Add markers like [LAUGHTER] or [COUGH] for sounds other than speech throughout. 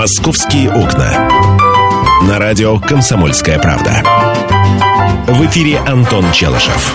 «Московские окна». На радио «Комсомольская правда». В эфире Антон Челышев.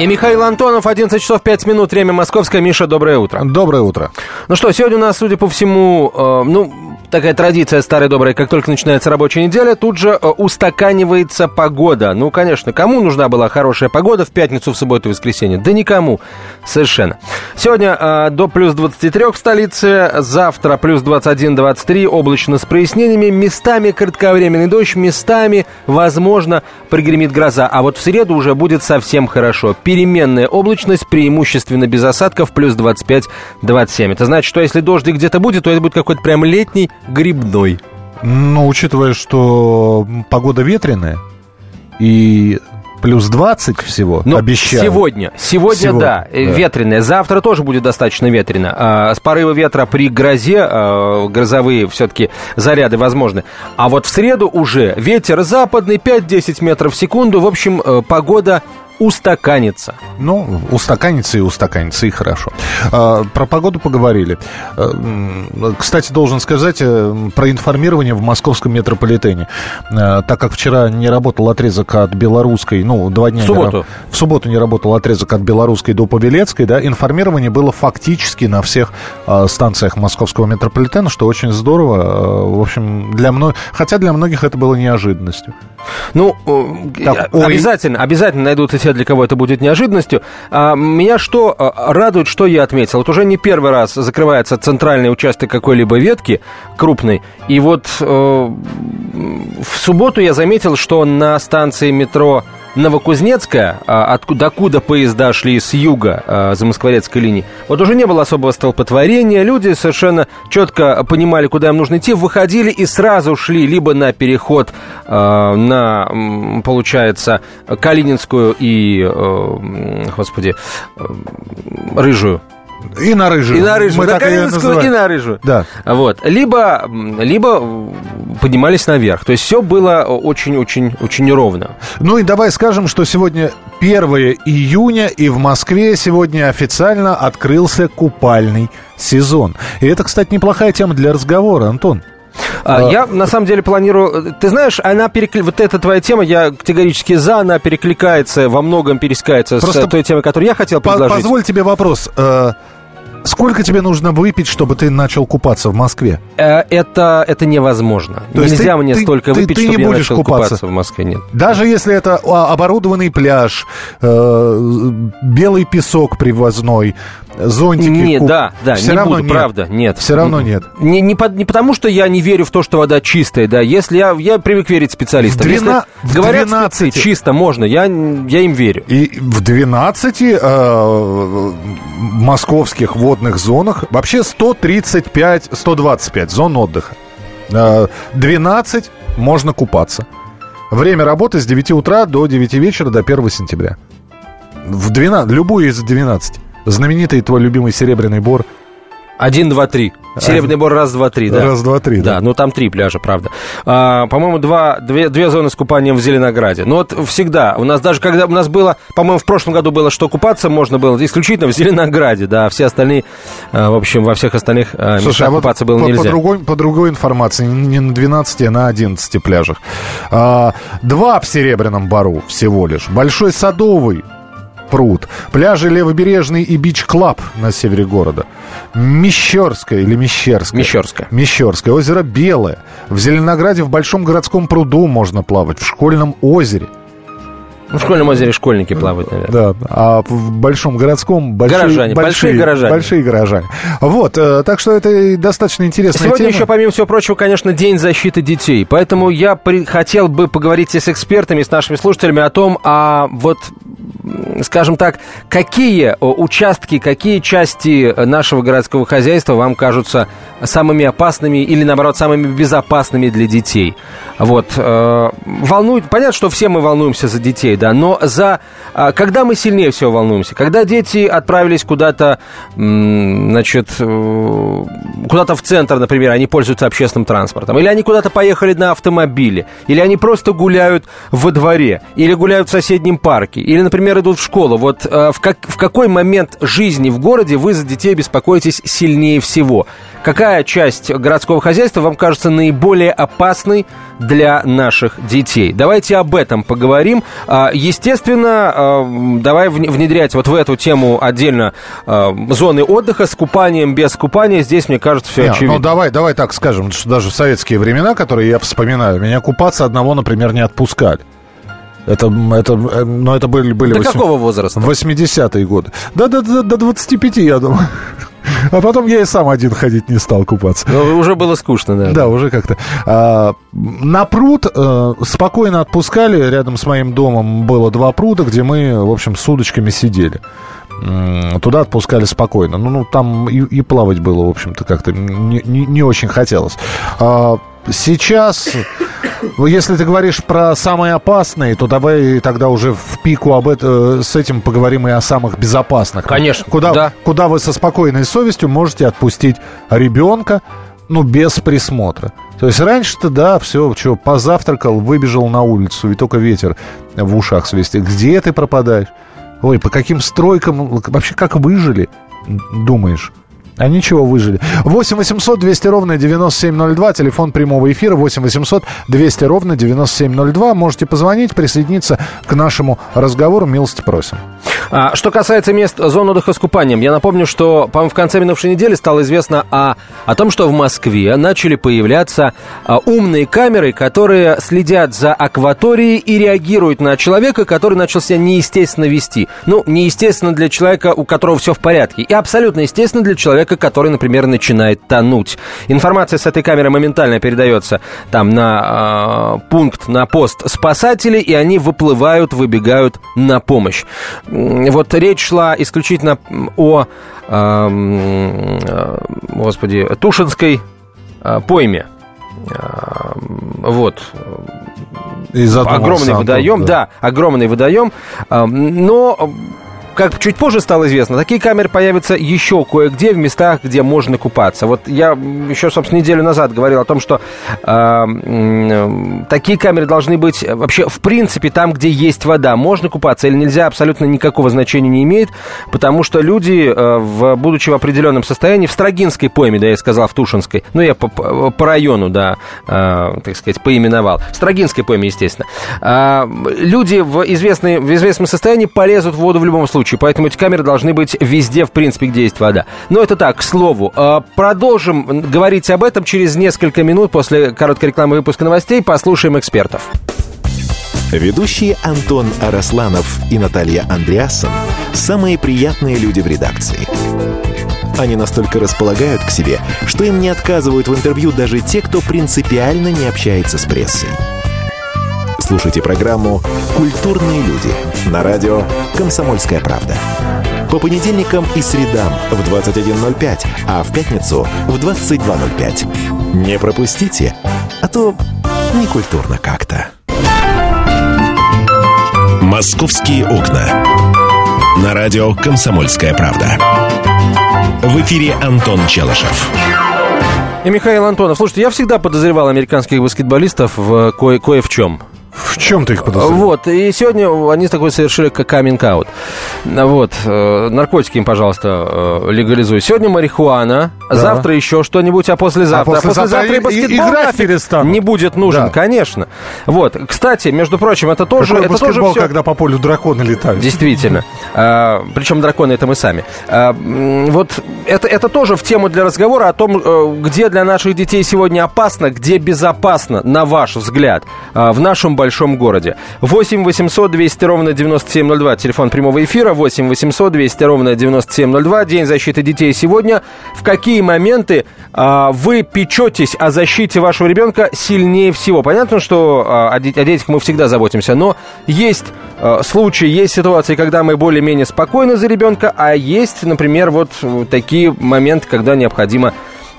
И Михаил Антонов, 11 часов 5 минут, время московское. Миша, доброе утро. Доброе утро. Ну что, сегодня у нас, судя по всему, э, ну, такая традиция старая добрая, как только начинается рабочая неделя, тут же э, устаканивается погода. Ну, конечно, кому нужна была хорошая погода в пятницу, в субботу и воскресенье? Да никому. Совершенно. Сегодня э, до плюс 23 в столице, завтра плюс 21-23, облачно с прояснениями, местами кратковременный дождь, местами, возможно, пригремит гроза. А вот в среду уже будет совсем хорошо. Переменная облачность, преимущественно без осадков, плюс 25-27. Это значит, что если дождик где-то будет, то это будет какой-то прям летний грибной. Ну, учитывая, что погода ветреная и плюс 20 всего Ну, обещают. Сегодня, сегодня, Сегодня, да, э, да. ветреное. Завтра тоже будет достаточно ветрено. А, с порыва ветра при грозе, а, грозовые все-таки заряды возможны. А вот в среду уже ветер западный, 5-10 метров в секунду. В общем, э, погода устаканится. Ну, устаканится и устаканится, и хорошо. А, про погоду поговорили. А, Кстати, должен сказать э, про информирование в московском метрополитене. А, Так как вчера не работал отрезок от Белорусской, ну, два дня... В не субботу. ра- в субботу не работал отрезок от Белорусской до Павелецкой, да, информирование было фактически на всех станциях московского метрополитена, что очень здорово. В общем, для многих... Хотя для многих это было неожиданностью. Ну, э, Так, э, ой. обязательно, обязательно найдутся те, для кого это будет неожиданностью. А, меня что э, радует, что я отметил. Вот уже не первый раз закрывается центральный участок какой-либо ветки крупной. И вот э, в субботу я заметил, что на станции метро Новокузнецкая, а, откуда, докуда поезда шли с юга а, Замоскворецкой линии, вот уже не было особого столпотворения, люди совершенно четко понимали, куда им нужно идти, выходили и сразу шли либо на переход а, на, получается, Калининскую и, э, господи, э, Рыжую. И на рыжую. И на Рыжую, Мы на Калининскую и на Рыжую. Да. Вот. Либо, либо поднимались наверх. То есть все было очень-очень-очень ровно. Ну и давай скажем, что сегодня 1 июня, и в Москве сегодня официально открылся купальный сезон. И это, кстати, неплохая тема для разговора, Антон. А, А, Я на самом деле планирую. Ты знаешь, она перекли... вот эта твоя тема, я категорически за, она перекликается, во многом пересекается Просто с той темой, которую я хотел предложить. Позволь тебе вопрос. Сколько тебе нужно выпить, чтобы ты начал купаться в Москве? Э, Это, это невозможно. То есть Нельзя ты- мне ты- столько ты- выпить, ты не чтобы я будешь начал купаться? в Москве. Нет. Даже если это а, оборудованный пляж, э, белый песок привозной, зонтики. Нет, куп- да, да, Всё не равно буду, нет. правда, нет. Все равно М-м. нет. Не, не, по- не потому, что я не верю в то, что вода чистая, да. Если я, я привык верить специалистам. В двена- Если в говорят 12 спецы, чисто можно, я, я им верю. И в 12 э, московских водных зонах вообще 135, 125 зон отдыха. Э, 12 можно купаться. Время работы с 9 утра до 9 вечера до 1 сентября. В 12, любую из 12. Знаменитый твой любимый Серебряный Бор. Один, два, три. Серебряный бор раз, два, три, да. Раз, два, три, Да, да. ну там три пляжа, правда. А, по-моему, два, две, две зоны с купанием в Зеленограде. Ну вот всегда. У нас даже когда у нас было, по-моему, в прошлом году было, что купаться можно было исключительно в Зеленограде, да, а все остальные, а, в общем, во всех остальных а, местах а вот купаться было по, нельзя. По другой, по другой информации, не на 12, а на 11 пляжах. А, два в Серебряном Бору всего лишь. Большой Садовый пруд. Пляжи Левобережный и Бич Клаб на севере города. Мещерская или Мещерская? Мещерская. Мещерское. Озеро Белое. В Зеленограде в Большом городском пруду можно плавать. В Школьном озере. Ну, в школьном озере школьники плавают, наверное. Да, а в большом городском большие, Горожане, большие горожане. Большие горожане. Вот, э, так что это достаточно интересная Сегодня тема. еще, помимо всего прочего, конечно, День защиты детей. Поэтому я при- хотел бы поговорить и с экспертами, и с нашими слушателями о том, а вот, скажем так, какие участки, какие части нашего городского хозяйства вам кажутся самыми опасными или, наоборот, самыми безопасными для детей. Вот. э, волнует, понятно, что все мы волнуемся за детей, да, но за... а, Когда мы сильнее всего волнуемся? Когда дети отправились куда-то, значит, э, куда-то в центр, например, они пользуются общественным транспортом, или они куда-то поехали на автомобиле, или они просто гуляют во дворе, или гуляют в соседнем парке, или, например, идут в школу. Вот э, в, как, в какой момент жизни в городе вы за детей беспокоитесь сильнее всего? какая часть городского хозяйства вам кажется наиболее опасной для наших детей? Давайте об этом поговорим. А, естественно, а, давай внедрять вот в эту тему отдельно а, зоны отдыха с купанием, без купания. Здесь, мне кажется, все Не, очевидно. Ну, давай, давай так скажем, что даже в советские времена, которые я вспоминаю, меня купаться одного, например, не отпускали. Это, это, э, но это были... были До 8... какого возраста? 80-е годы. Да, да, да, до 25, я думаю. А потом я и сам один ходить не стал купаться. Ну, уже было скучно, да. Да, уже как-то. А, на пруд а, спокойно отпускали. Рядом с моим домом было два пруда, где мы, в общем, с удочками сидели. Туда отпускали спокойно. Ну, ну там и, и плавать было, в общем-то, как-то не, не, не очень хотелось. А, сейчас ну, если ты говоришь про самые опасные, то давай тогда уже в пику об это, с этим поговорим и о самых безопасных. Конечно. Куда, да. куда вы со спокойной совестью можете отпустить ребенка, ну, без присмотра. То есть раньше-то, да, все, что, позавтракал, выбежал на улицу, и только ветер в ушах свистит. Где ты пропадаешь? Ой, по каким стройкам, вообще как выжили, думаешь? А ничего, выжили. 8 800 200 ровно 9702, телефон прямого эфира 8 800 200 ровно 9702. Можете позвонить, присоединиться к нашему разговору. Милости просим. А, что касается мест зон отдыха с купанием, я напомню, что, по-моему, в конце минувшей недели стало известно о, о том, что в Москве начали появляться а, умные камеры, которые следят за акваторией и реагируют на человека, который начал себя неестественно вести. Ну, неестественно для человека, у которого все в порядке, и абсолютно естественно для человека, который, например, начинает тонуть. Информация с этой камеры моментально передается там на э, пункт, на пост спасателей, и они выплывают, выбегают на помощь вот речь шла исключительно о, э, господи, Тушинской э, пойме. Э, вот. Из огромный водоем, да. да, огромный водоем. Но как чуть позже стало известно, такие камеры появятся еще кое-где в местах, где можно купаться. Вот я еще, собственно, неделю назад говорил о том, что э, э, такие камеры должны быть вообще, в принципе, там, где есть вода. Можно купаться или нельзя, абсолютно никакого значения не имеет, потому что люди, э, в, будучи в определенном состоянии, в Строгинской пойме, да, я сказал, в Тушинской, ну, я по, по району, да, э, так сказать, поименовал, в Строгинской пойме, естественно, э, люди в, известной, в известном состоянии полезут в воду в любом случае случае, поэтому эти камеры должны быть везде, в принципе, где есть вода. Но это так, к слову. А, продолжим говорить об этом через несколько минут после короткой рекламы выпуска новостей. Послушаем экспертов. Ведущие Антон Арасланов и Наталья Андреасон – самые приятные люди в редакции. Они настолько располагают к себе, что им не отказывают в интервью даже те, кто принципиально не общается с прессой. Слушайте программу «Культурные люди» на радио «Комсомольская правда». По понедельникам и средам в 21.05, а в пятницу в 22.05. Не пропустите, а то некультурно как-то. «Московские окна». На радио «Комсомольская правда». В эфире Антон Челышев. И Михаил Антонов. Слушайте, я всегда подозревал американских баскетболистов в кое, кое в чем. В чем ты их подозреваешь? Вот, и сегодня они такой совершили как каминг-аут. Вот, э, наркотики им, пожалуйста, э, легализуй. Сегодня марихуана, да. завтра еще что-нибудь, а послезавтра, а послезавтра, а послезавтра и, баскетбол играть перестанут. не будет нужен, да. конечно. Вот, кстати, между прочим, это тоже... Какой это баскетбол, тоже все... когда по полю драконы летают? Действительно. А, причем драконы это мы сами. А, вот это, это тоже в тему для разговора о том, э, где для наших детей сегодня опасно, где безопасно, на ваш взгляд, в нашем большом городе. 8 800 200 ровно 9702, телефон прямого эфира, 8 800 200 ровно 9702, День защиты детей сегодня. В какие моменты а, вы печетесь о защите вашего ребенка сильнее всего? Понятно, что а, о, детях мы всегда заботимся, но есть а, случаи, есть ситуации, когда мы более-менее спокойны за ребенка, а есть, например, вот такие моменты, когда необходимо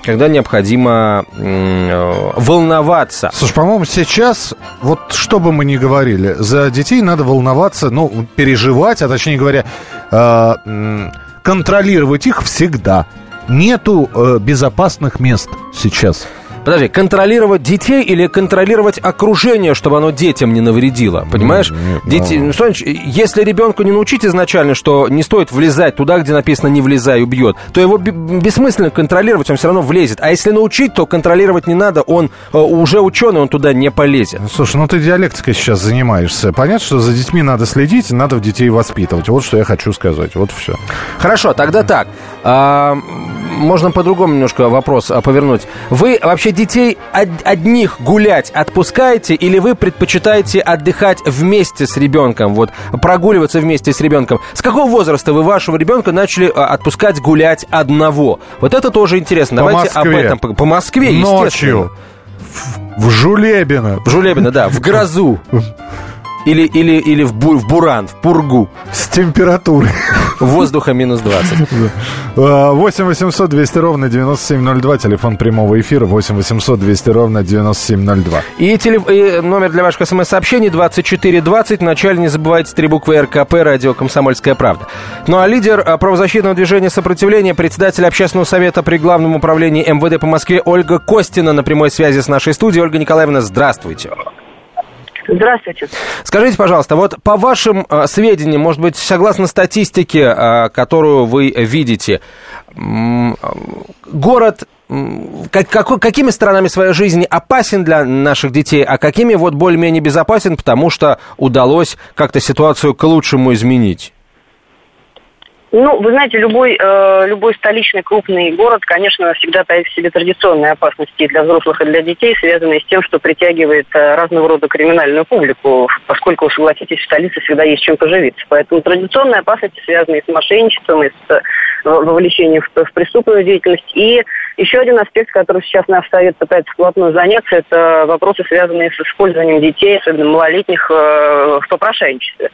когда необходимо э, волноваться. Слушай, по-моему, сейчас, вот что бы мы ни говорили, за детей надо волноваться, ну, переживать, а точнее говоря, э, контролировать их всегда. Нету э, безопасных мест сейчас. Подожди, контролировать детей или контролировать окружение, чтобы оно детям не навредило? Понимаешь? Нет, Дети, ну, что, если ребенку не научить изначально, что не стоит влезать туда, где написано «не влезай, убьет», то его бессмысленно контролировать, он все равно влезет. А если научить, то контролировать не надо, он э, уже ученый, он туда не полезет. Слушай, ну ты диалектикой сейчас занимаешься. Понятно, что за детьми надо следить, надо в детей воспитывать. Вот что я хочу сказать. Вот все. Хорошо, тогда так. Можно по-другому немножко вопрос а, повернуть. Вы вообще детей одних гулять отпускаете или вы предпочитаете отдыхать вместе с ребенком, вот прогуливаться вместе с ребенком? С какого возраста вы вашего ребенка начали а, отпускать гулять одного? Вот это тоже интересно. По Давайте Москве. об этом по Москве, естественно. Ночью. В, в Жулебино. В Жулебино, да, в грозу. Или, или, или в, бу, в Буран, в Пургу. С температурой. Воздуха минус 20. 8 800 200 ровно 9702, телефон прямого эфира 8 800 200 ровно 9702. И, телеф... и номер для ваших смс-сообщений 2420. Вначале не забывайте три буквы РКП, радио «Комсомольская правда». Ну а лидер а, правозащитного движения сопротивления, председатель общественного совета при Главном управлении МВД по Москве Ольга Костина на прямой связи с нашей студией. Ольга Николаевна, здравствуйте. Здравствуйте. Скажите, пожалуйста, вот по вашим э, сведениям, может быть, согласно статистике, э, которую вы видите, э, город как, как, какими сторонами своей жизни опасен для наших детей, а какими вот более-менее безопасен, потому что удалось как-то ситуацию к лучшему изменить? Ну, вы знаете, любой, э, любой столичный крупный город, конечно, всегда таит в себе традиционные опасности для взрослых и для детей, связанные с тем, что притягивает э, разного рода криминальную публику, поскольку, согласитесь, в столице всегда есть чем поживиться. Поэтому традиционные опасности, связанные с мошенничеством и с э, вовлечением в, в преступную деятельность. И еще один аспект, который сейчас наш совет пытается вплотную заняться, это вопросы, связанные с использованием детей, особенно малолетних, э, в попрошайничестве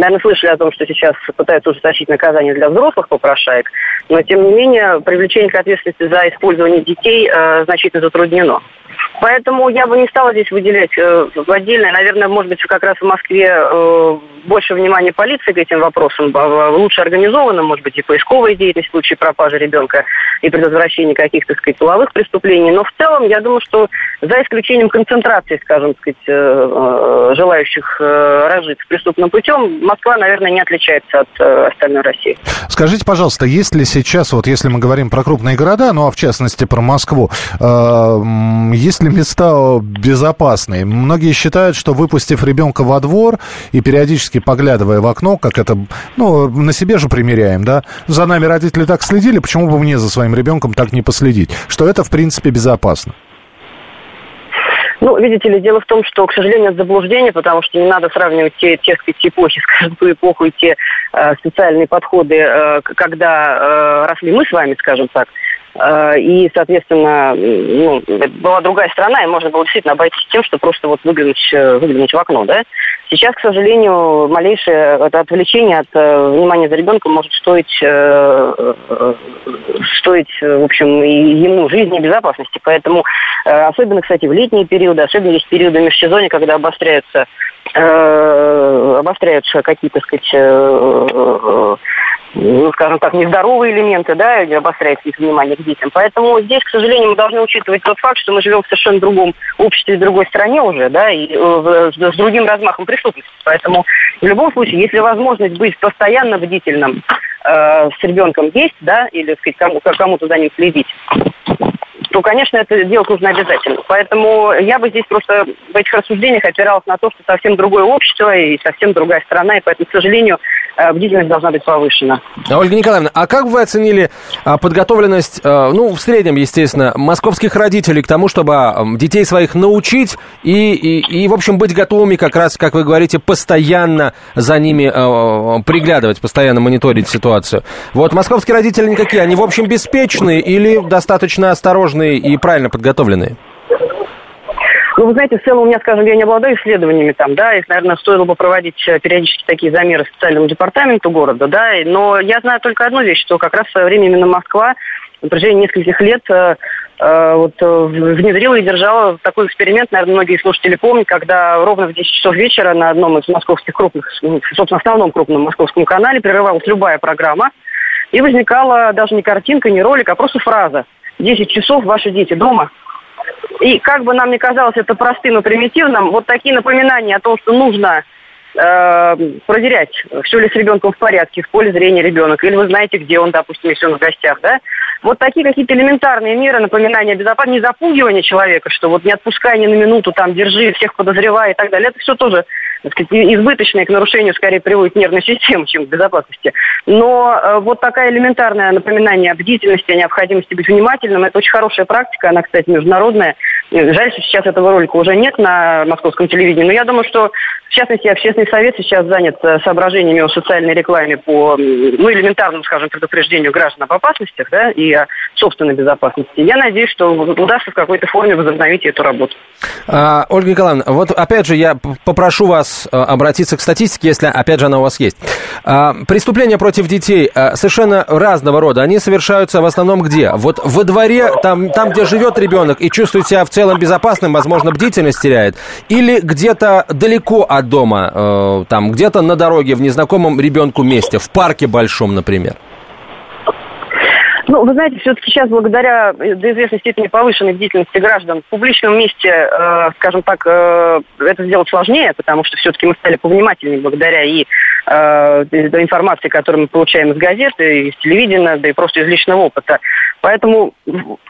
наверное, слышали о том, что сейчас пытаются ужесточить наказание для взрослых попрошаек, но, тем не менее, привлечение к ответственности за использование детей э, значительно затруднено. Поэтому я бы не стала здесь выделять э, отдельное. Наверное, может быть, как раз в Москве э, больше внимания полиции к этим вопросам, лучше организована, может быть, и поисковая деятельность в случае пропажи ребенка и предотвращения каких-то, так сказать, половых преступлений. Но в целом, я думаю, что за исключением концентрации, скажем, так сказать, э, э желающих э, разжиться преступным путем, Москва, наверное, не отличается от э, остальной России. Скажите, пожалуйста, есть ли сейчас, вот если мы говорим про крупные города, ну а в частности про Москву, э, есть ли места безопасные? Многие считают, что выпустив ребенка во двор и периодически поглядывая в окно, как это, ну, на себе же примеряем, да, за нами родители так следили, почему бы мне за своим ребенком так не последить? Что это, в принципе, безопасно. Ну, видите ли, дело в том, что, к сожалению, это заблуждение, потому что не надо сравнивать те, те, те эпохи, [LAUGHS] скажем, ту эпоху и те э, специальные подходы, э, когда э, росли мы с вами, скажем так, Э, и, соответственно, ну, была другая страна, и можно было действительно обойтись тем, что просто вот выглянуть, э, выглянуть в окно, да. Сейчас, к сожалению, малейшее это отвлечение от э, внимания за ребенком может стоить, стоить, в общем, и ему жизни и безопасности. Поэтому, особенно, кстати, в летние периоды, особенно есть периоды межсезонья, когда обостряются обостряются какие-то, так сказать, ну, скажем так, нездоровые элементы, да, обостряется их внимание к детям. Поэтому здесь, к сожалению, мы должны учитывать тот факт, что мы живем в совершенно другом обществе, в другой стране уже, да, и э, с другим размахом преступности. Поэтому в любом случае, если возможность быть постоянно бдительным э, с ребенком есть, да, или, сказать, кому, кому-то за ним следить, то, конечно, это делать нужно обязательно. Поэтому я бы здесь просто в этих рассуждениях опиралась на то, что совсем другое общество и совсем другая страна, и поэтому, к сожалению, э, бдительность должна быть повышена. Ольга Николаевна, а как вы оценили а, подготовленность, а, ну, в среднем, естественно, московских родителей к тому, чтобы а, детей своих научить и, и, и, в общем, быть готовыми как раз, как вы говорите, постоянно за ними а, приглядывать, постоянно мониторить ситуацию? Вот московские родители никакие, они, в общем, беспечные или достаточно осторожные грамотные и правильно подготовленные? Ну, вы знаете, в целом у меня, скажем, я не обладаю исследованиями там, да, их, наверное, стоило бы проводить э, периодически такие замеры специальному департаменту города, да, но я знаю только одну вещь, что как раз в свое время именно Москва на протяжении нескольких лет э, э, вот, э, внедрила и держала такой эксперимент, наверное, многие слушатели помнят, когда ровно в 10 часов вечера на одном из московских крупных, ну, собственно, основном крупном московском канале прерывалась любая программа, и возникала даже не картинка, не ролик, а просто фраза – 10 часов ваши дети дома. И как бы нам не казалось это простым и примитивным, вот такие напоминания о том, что нужно э, проверять, все ли с ребенком в порядке, в поле зрения ребенок, или вы знаете, где он, допустим, если он в гостях, да, вот такие какие-то элементарные меры напоминания о безопасности, не запугивание человека, что вот не отпускай ни на минуту, там, держи, всех подозревай и так далее. Это все тоже сказать, избыточное к нарушению скорее приводит нервную [LAUGHS] систему, чем к безопасности. Но э, вот такая элементарное напоминание о бдительности, о необходимости быть внимательным, это очень хорошая практика, она, кстати, международная. Жаль, что сейчас этого ролика уже нет на московском телевидении, но я думаю, что в частности, общественный совет сейчас занят э, соображениями о социальной рекламе по ну, элементарному, скажем, предупреждению граждан об опасностях да, и о собственной безопасности. Я надеюсь, что удастся в какой-то форме возобновить эту работу. А, Ольга Николаевна, вот опять же я попрошу вас э, обратиться к статистике, если опять же она у вас есть. А, преступления против детей а, совершенно разного рода. Они совершаются в основном где? Вот во дворе, там, там где живет ребенок и чувствует себя в целом безопасным, возможно, бдительность теряет, или где-то далеко от дома, э, там где-то на дороге, в незнакомом ребенку месте, в парке большом, например? Ну, вы знаете, все-таки сейчас благодаря до известной степени повышенной бдительности граждан в публичном месте, э, скажем так, э, это сделать сложнее, потому что все-таки мы стали повнимательнее благодаря и э, информации, которую мы получаем из газеты, из телевидения, да и просто из личного опыта. Поэтому,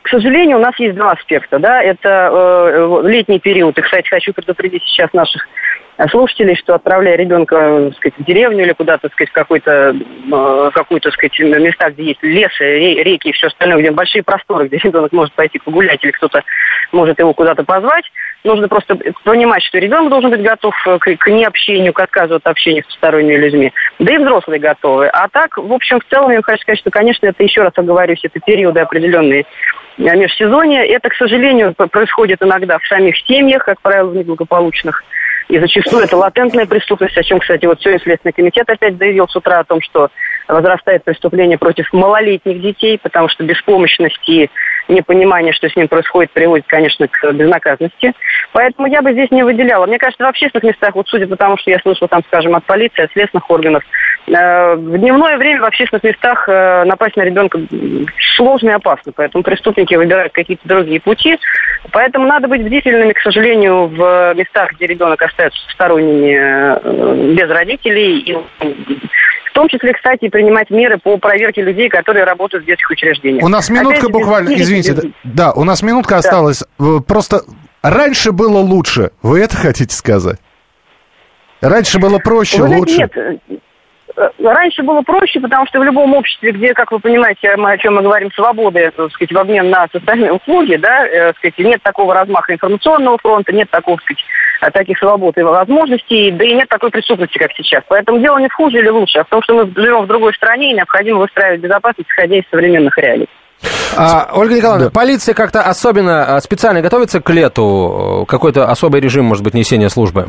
к сожалению, у нас есть два аспекта. Да? Это э, летний период. И, кстати, хочу предупредить сейчас наших слушателей, что отправляя ребенка сказать, в деревню или куда-то, сказать, какой-то, э, какую-то, сказать, места, где есть лес, реки и все остальное, где большие просторы, где ребенок может пойти погулять или кто-то может его куда-то позвать, нужно просто понимать, что ребенок должен быть готов к, к необщению, к отказу от общения с посторонними людьми. Да и взрослые готовы. А так, в общем, в целом, я хочу сказать, что, конечно, это, еще раз оговорюсь, это периоды определенные межсезонья. Это, к сожалению, происходит иногда в самих семьях, как правило, в неблагополучных и зачастую это латентная преступность, о чем, кстати, вот сегодня Следственный комитет опять заявил с утра о том, что возрастает преступление против малолетних детей, потому что беспомощность и непонимание, что с ним происходит, приводит, конечно, к безнаказанности. Поэтому я бы здесь не выделяла. Мне кажется, в общественных местах, вот судя по тому, что я слышала там, скажем, от полиции, от следственных органов, в дневное время в общественных местах э, напасть на ребенка сложно и опасно. Поэтому преступники выбирают какие-то другие пути. Поэтому надо быть бдительными, к сожалению, в местах, где ребенок остается сторонними э, без родителей. И в том числе, кстати, принимать меры по проверке людей, которые работают в детских учреждениях. У нас минутка Опять буквально, извините, без... да, у нас минутка да. осталась. Просто раньше было лучше. Вы это хотите сказать? Раньше было проще, Вы лучше. Нет, Э, раньше было проще, потому что в любом обществе, где, как вы понимаете, мы, о чем мы говорим, свободы, так сказать, в обмен на социальные услуги, да, э, сказать, нет такого размаха информационного фронта, нет такого, сказать, э, таких свобод и возможностей, да и нет такой преступности, как сейчас. Поэтому дело не в хуже или лучше, а в том, что мы живем в другой стране и необходимо выстраивать безопасность, исходя из современных реалий. А, Ольга Николаевна, да. полиция как-то особенно специально готовится к лету? Какой-то особый режим, может быть, несения службы?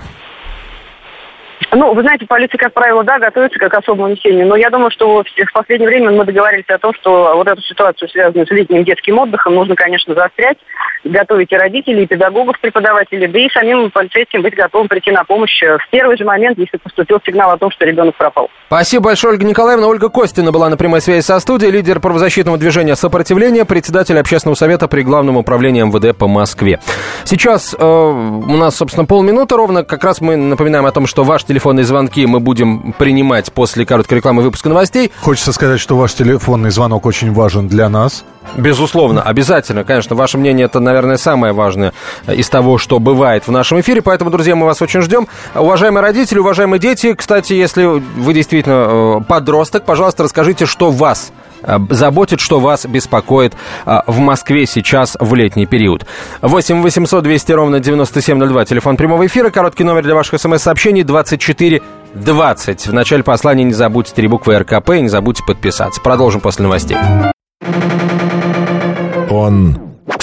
Ну, вы знаете, полиция, как правило, да, готовится как к особому несению, но я думаю, что в последнее время мы договорились о том, что вот эту ситуацию, связанную с летним детским отдыхом, нужно, конечно, заострять, готовить и родителей, и педагогов, преподавателей, да и самим полицейским быть готовым прийти на помощь в первый же момент, если поступил сигнал о том, что ребенок пропал. Спасибо большое, Ольга Николаевна. Ольга Костина была на прямой связи со студией, лидер правозащитного движения «Сопротивление», председатель общественного совета при Главном управлении МВД по Москве. Сейчас э, у нас, собственно, полминуты ровно. Как раз мы напоминаем о том, что ваш телефонные звонки мы будем принимать после короткой рекламы выпуска новостей. Хочется сказать, что ваш телефонный звонок очень важен для нас. Безусловно, обязательно, конечно. Ваше мнение это, наверное, самое важное из того, что бывает в нашем эфире. Поэтому, друзья, мы вас очень ждем. Уважаемые родители, уважаемые дети, кстати, если вы действительно э, подросток, пожалуйста, расскажите, что вас заботит, что вас беспокоит э, в Москве сейчас в летний период. 8 800 200 ровно 9702, телефон прямого эфира, короткий номер для ваших смс-сообщений 24 20. В начале послания не забудьте три буквы РКП и не забудьте подписаться. Продолжим после новостей. Он –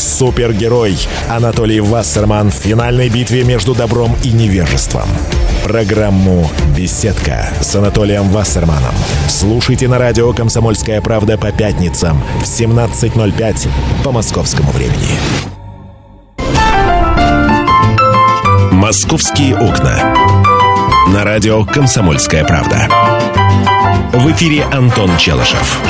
Супергерой Анатолий Вассерман в финальной битве между добром и невежеством. Программу «Беседка» с Анатолием Вассерманом. Слушайте на радио «Комсомольская правда» по пятницам в 17.05 по московскому времени. «Московские окна». На радио «Комсомольская правда». В эфире Антон Челышев.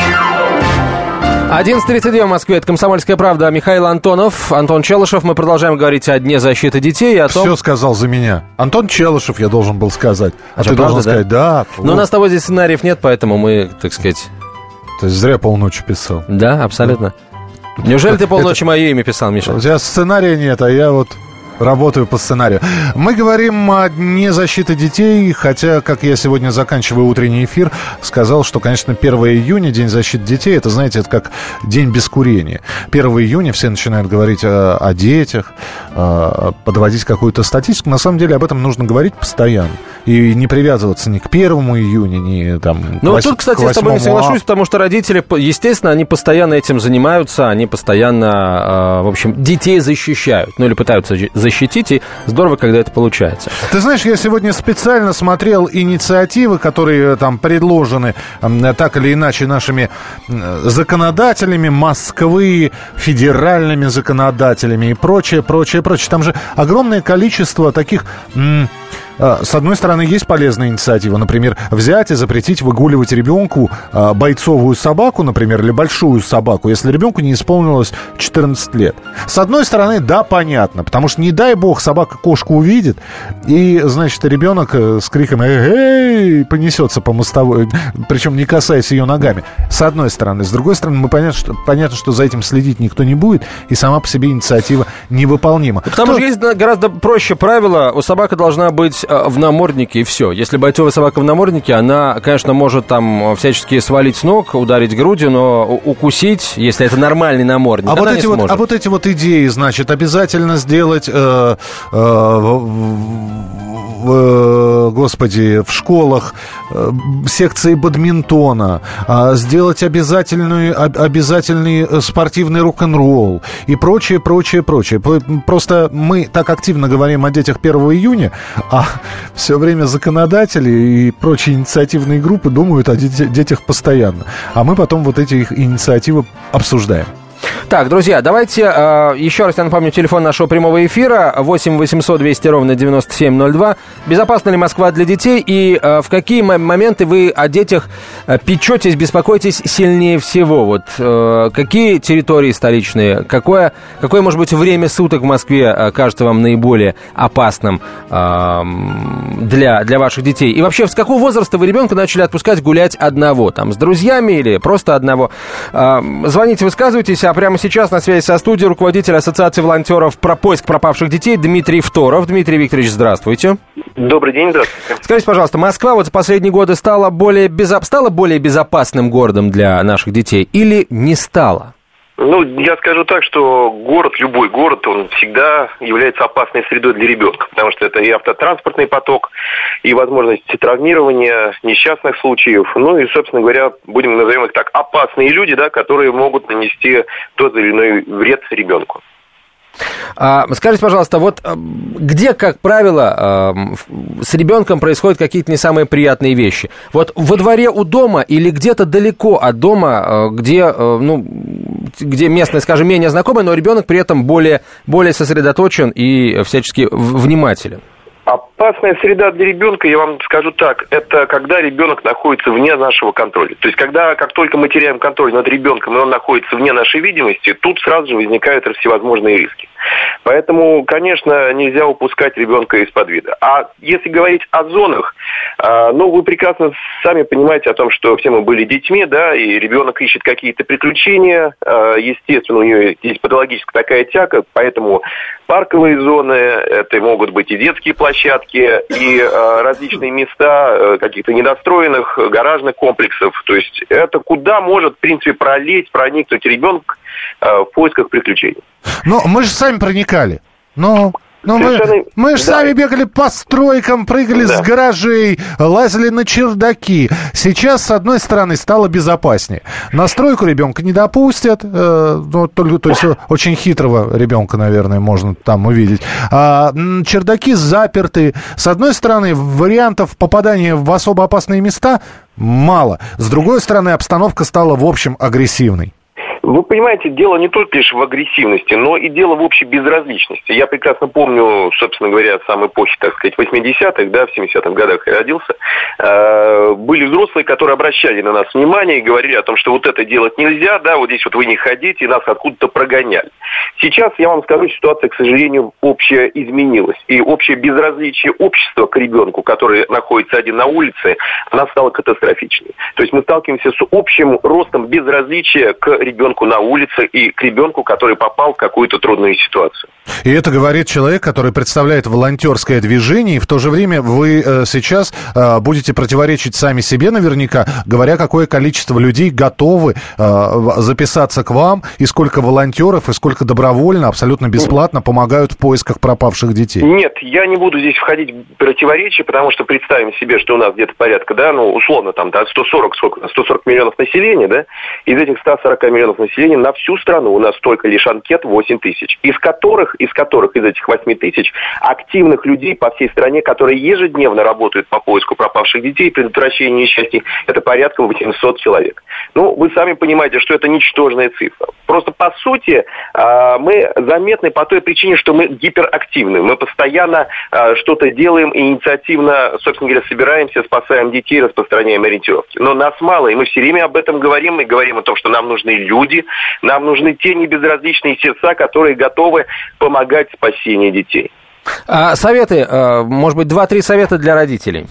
11.32 в Москве. Это «Комсомольская правда». Михаил Антонов, Антон Челышев. Мы продолжаем говорить о Дне защиты детей и о том... Все сказал за меня. Антон Челышев я должен был сказать. А, А ты что, должен правда, сказать, да. Но вот. у нас с тобой здесь сценариев нет, поэтому мы, так сказать... То есть зря полночи писал. Да, абсолютно. Неужели ты [LAUGHS] полночи мое имя писал, Миша? У тебя сценария нет, а я вот работаю по сценарию. Мы говорим о Дне защиты детей, хотя, как я сегодня заканчиваю утренний эфир, сказал, что, конечно, 1 июня, День защиты детей, это, знаете, это как день без курения. 1 июня все начинают говорить о, о детях, э, подводить какую-то статистику. На самом деле об этом нужно говорить постоянно. И не привязываться ни к 1 июня, ни там, Ну, вот тут, кстати, я с тобой не 8 соглашусь, потому что родители, естественно, они постоянно этим занимаются, они постоянно, э, в общем, детей защищают, ну или пытаются защ- защитить, и здорово, когда это получается. Ты знаешь, я сегодня специально смотрел инициативы, которые там предложены так или иначе нашими м, законодателями Москвы, федеральными законодателями и прочее, прочее, прочее. Там же огромное количество таких... а, с одной стороны, есть полезная инициатива, например, взять и запретить выгуливать ребенку а, бойцовую собаку, например, или большую собаку, если ребенку не исполнилось 14 лет. С одной стороны, да, понятно, потому что, не дай бог, собака кошку увидит, и, значит, ребенок э, с криком «Эй!» понесется по мостовой, причем не касаясь ее ногами. С одной стороны. С другой стороны, мы понятно, что, понятно, что за этим следить никто не будет, и сама по себе инициатива невыполнима. К тому Кто- же есть гораздо проще правило. У собака должна быть э, в наморднике, и все. Если бойцовая собака в наморднике, она, конечно, может там всячески свалить с ног, ударить грудью, но укусить, если это нормальный намордник, А вот, эти вот, сможет. а вот эти вот идеи, значит, обязательно сделать, э, э, в- в- господи, в школах э, секции бадминтона, а, сделать обязательную, об- обязательный э, спортивный рок-н-ролл и прочее, прочее, прочее. Просто мы так активно говорим о детях 1 июня, а [LAUGHS] все время законодатели и прочие инициативные группы думают о детях постоянно. А мы потом вот эти их инициативы обсуждаем. Так, друзья, давайте э, еще раз я напомню телефон нашего прямого эфира 8 800 200 ровно 9702. Безопасна ли Москва для детей и э, в какие мо- моменты вы о детях э, печетесь, беспокоитесь сильнее всего? Вот э, какие территории столичные, какое, какое может быть время суток в Москве э, кажется вам наиболее опасным э, для, для ваших детей? И вообще, с какого возраста вы ребенка начали отпускать гулять одного? Там, с друзьями или просто одного? Э, звоните, высказывайтесь, а прямо сейчас на связи со студией руководитель Ассоциации волонтеров про поиск пропавших детей Дмитрий Второв. Дмитрий Викторович, здравствуйте. Добрый день, здравствуйте. Скажите, пожалуйста, Москва вот за последние годы стала более, безо... стала более безопасным городом для наших детей или не стала? Ну, я скажу так, что город, любой город, он всегда является опасной средой для ребенка, потому что это и автотранспортный поток, и возможность травмирования, несчастных случаев, ну и, собственно говоря, будем назовем их так, опасные люди, да, которые могут нанести тот или иной вред ребенку. А, скажите, пожалуйста, вот а, где, как правило, а, с ребенком происходят какие-то не самые приятные вещи? Вот во дворе у дома или где-то далеко от дома, где, ну, где местное, скажем, менее знакомое, но ребенок при этом более, более сосредоточен и всячески внимателен? Опасная среда для ребенка, я вам скажу так, это когда ребенок находится вне нашего контроля. То есть, когда, как только мы теряем контроль над ребенком, и он находится вне нашей видимости, тут сразу же возникают всевозможные риски. Поэтому, конечно, нельзя упускать ребенка из-под вида. А если говорить о зонах, а, ну, вы прекрасно сами понимаете о том, что все мы были детьми, да, и ребенок ищет какие-то приключения, а, естественно, у него есть патологическая такая тяга, поэтому парковые зоны, это могут быть и детские площадки, и э, различные места э, каких-то недостроенных э, гаражных комплексов. То есть это куда может, в принципе, пролезть, проникнуть ребенок в поисках приключений. Но мы же сами проникали. Ну, Ну, мы, Совершенно- мы же Да. сами бегали по стройкам, прыгали Да. с гаражей, лазили на чердаки. Сейчас, с одной стороны, стало безопаснее. На стройку ребенка не допустят. э, ну, только, то есть, очень хитрого ребенка, наверное, можно там увидеть. А, чердаки заперты. С одной стороны, вариантов попадания в особо опасные места мало. С другой стороны, обстановка стала, в общем, агрессивной. Вы понимаете, дело не только лишь в агрессивности, но и дело в общей безразличности. Я прекрасно помню, собственно говоря, сам эпохи, так сказать, 80-х, да, в 70-х годах я родился, э, были взрослые, которые обращали на нас внимание и говорили о том, что вот это делать нельзя, да, вот здесь вот вы не ходите, и нас откуда-то прогоняли. Сейчас, я вам скажу, ситуация, к сожалению, общая изменилась. И общее безразличие общества к ребенку, который находится один на улице, она стала катастрофичной. То есть мы сталкиваемся с общим ростом безразличия к ребенку на улице и к ребенку, который попал в какую-то трудную ситуацию. И это говорит человек, который представляет волонтерское движение, и в то же время вы э, сейчас э, будете противоречить сами себе наверняка, говоря, какое количество людей готовы э, записаться к вам, и сколько волонтеров, и сколько добровольно, абсолютно бесплатно помогают в поисках пропавших детей. Нет, я не буду здесь входить в противоречие, потому что представим себе, что у нас где-то порядка, да, ну, условно, там, да, 140, сколько, 140 миллионов населения, да, из этих 140 миллионов населения на всю страну у нас только лишь анкет 8 тысяч, из которых, из которых, из этих 8 тысяч, активных людей по всей стране, которые ежедневно работают по поиску пропавших детей, предотвращению несчастий, это порядка 800 человек. Ну, вы сами понимаете, что это ничтожная цифра. Просто, по сути, а, мы заметны по той причине, что мы гиперактивны. Мы постоянно а, что-то делаем и инициативно, собственно говоря, собираемся, спасаем детей, распространяем ориентировки. Но нас мало, и мы все время об этом говорим. Мы говорим о том, что нам нужны люди, нам нужны те небезразличные сердца, которые готовы помогать в спасении детей. А, советы, э, может быть, два-три совета для родителей.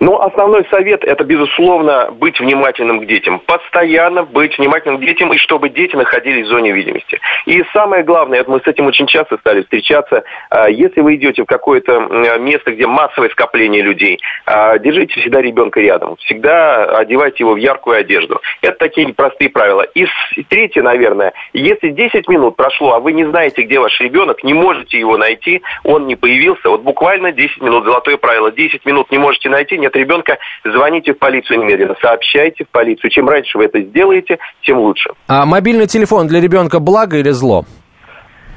Но основной совет – это, безусловно, быть внимательным к детям. Постоянно быть внимательным к детям, и чтобы дети находились в зоне видимости. И самое главное, мы с этим очень часто стали встречаться, а, если вы идете в какое-то место, где массовое скопление людей, а, держите всегда ребенка рядом. Всегда одевайте его в яркую одежду. Это такие простые правила. И третье, наверное, если 10 минут прошло, а вы не знаете, где ваш ребенок, не можете его найти, он не появился, вот буквально 10 минут, золотое правило, 10 минут не можете найти, нет ребенка, звоните в полицию немедленно, сообщайте в полицию. Чем раньше вы это сделаете, тем лучше. А мобильный телефон для ребенка благо или зло?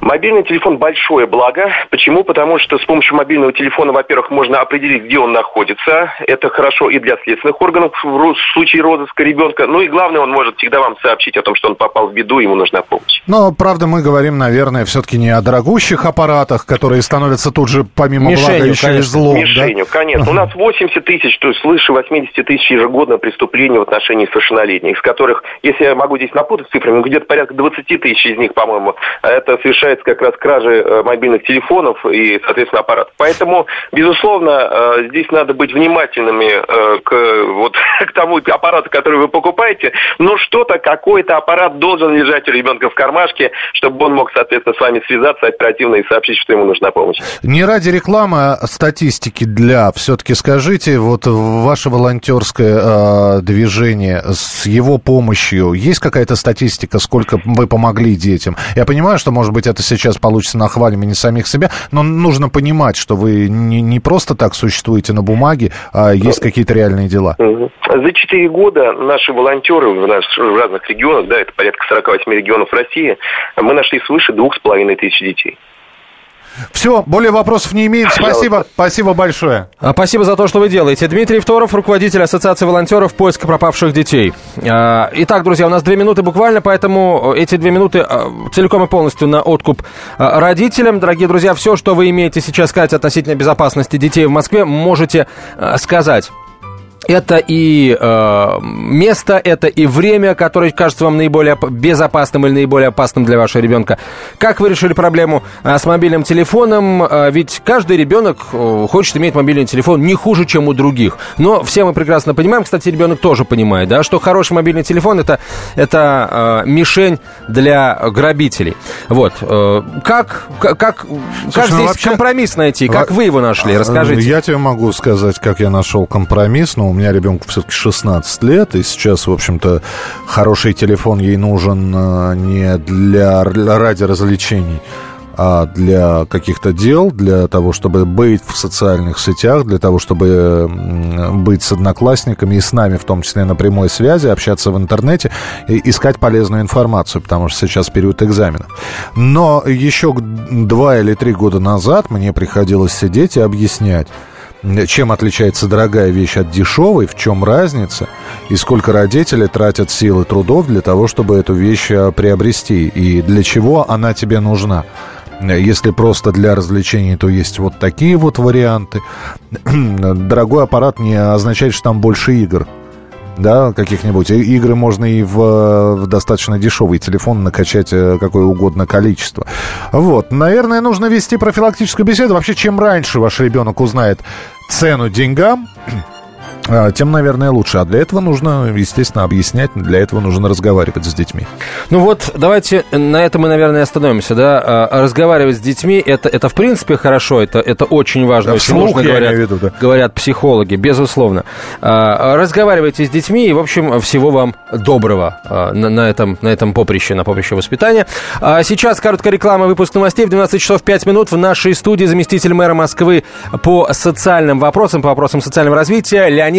Мобильный телефон большое благо. Почему? Потому что с помощью мобильного телефона, во-первых, можно определить, где он находится. Это хорошо и для следственных органов в случае розыска ребенка. Ну и главное, он может всегда вам сообщить о том, что он попал в беду, ему нужна помощь. Но, правда, мы говорим, наверное, все-таки не о дорогущих аппаратах, которые становятся тут же, помимо блага, Мишенью, еще и конечно. злом. да? Мишенью, конечно. У нас 80 тысяч, то есть свыше 80 тысяч ежегодно преступлений в отношении совершеннолетних, из которых, если я могу здесь напутать цифрами, где-то порядка 20 тысяч из них, по-моему, это совершается как раз кражи э, мобильных телефонов и, соответственно, аппаратов. Поэтому, безусловно, э, здесь надо быть внимательными э, к, вот, [LAUGHS] к тому аппарату, который вы покупаете, но что-то, какой-то аппарат должен лежать у ребенка в кармашке, чтобы он мог, соответственно, с вами связаться оперативно и сообщить, что ему нужна помощь. Не ради рекламы, а статистики для. Все-таки скажите, вот ваше волонтерское э, движение с его помощью, есть какая-то статистика, сколько вы помогли детям? Я понимаю, что, может быть, это сейчас получится не самих себя, но нужно понимать, что вы не, не просто так существуете на бумаге, а есть какие-то реальные дела. За четыре года наши волонтеры в, наш- в разных регионах, да, это порядка 48 регионов России, мы нашли свыше двух с половиной тысяч детей. Все, более вопросов не имеем. Спасибо, спасибо большое. А, Спасибо за то, что вы делаете. Дмитрий Второв, руководитель Ассоциации волонтеров поиска пропавших детей. А, Итак, друзья, у нас две минуты буквально, поэтому эти две минуты а, целиком и полностью на откуп а, родителям. Дорогие друзья, все, что вы имеете сейчас сказать относительно безопасности детей в Москве, можете сказать. Это и э, место, это и время, которое кажется вам наиболее оп- безопасным или наиболее опасным для вашего ребенка. Как вы решили проблему э, с мобильным телефоном? Э, ведь каждый ребенок э, хочет иметь мобильный телефон не хуже, чем у других. Но все мы прекрасно понимаем, кстати, ребенок тоже понимает, да, что хороший мобильный телефон это, это э, мишень для грабителей. Вот. Э, как, как, как, как ну здесь вообще- компромисс найти? Как Во- вы его нашли? Расскажите. Я тебе могу сказать, как я нашел компромисс. Но у меня ребенку все-таки 16 лет, и сейчас, в общем-то, хороший телефон ей нужен э, не для ради развлечений, а для каких-то дел, для того, чтобы быть в социальных сетях, для того, чтобы быть с одноклассниками и с нами, в том числе на прямой связи, общаться в интернете и искать полезную информацию, потому что сейчас период экзаменов. Но еще два или три года назад мне приходилось сидеть и объяснять, чем отличается дорогая вещь от дешевой, в чем разница, и сколько родители тратят силы трудов для того, чтобы эту вещь э, приобрести, и для чего она тебе нужна. Если просто для развлечений, то есть вот такие вот варианты. [CLEARS THROAT] Дорогой аппарат не означает, что там больше игр да, каких-нибудь. Игры можно и в, в достаточно дешевый телефон накачать э, какое угодно количество. Вот. Наверное, нужно вести профилактическую беседу. Вообще, чем раньше ваш ребенок узнает цену деньгам, тем, наверное, лучше. А для этого нужно, естественно, объяснять, для этого нужно разговаривать с детьми. Ну вот, давайте на этом мы, наверное, остановимся, да. А, разговаривать с детьми, это, это в принципе хорошо, это, это очень важно, да, очень вслух, нужно, говорят, виду, да. говорят психологи, безусловно. А, разговаривайте с детьми, и, в общем, всего вам доброго на, на, этом, на этом поприще, на поприще воспитания. А сейчас короткая реклама, выпуск новостей в 12 часов 5 минут. В нашей студии заместитель мэра Москвы по социальным вопросам, по вопросам социального развития Леонид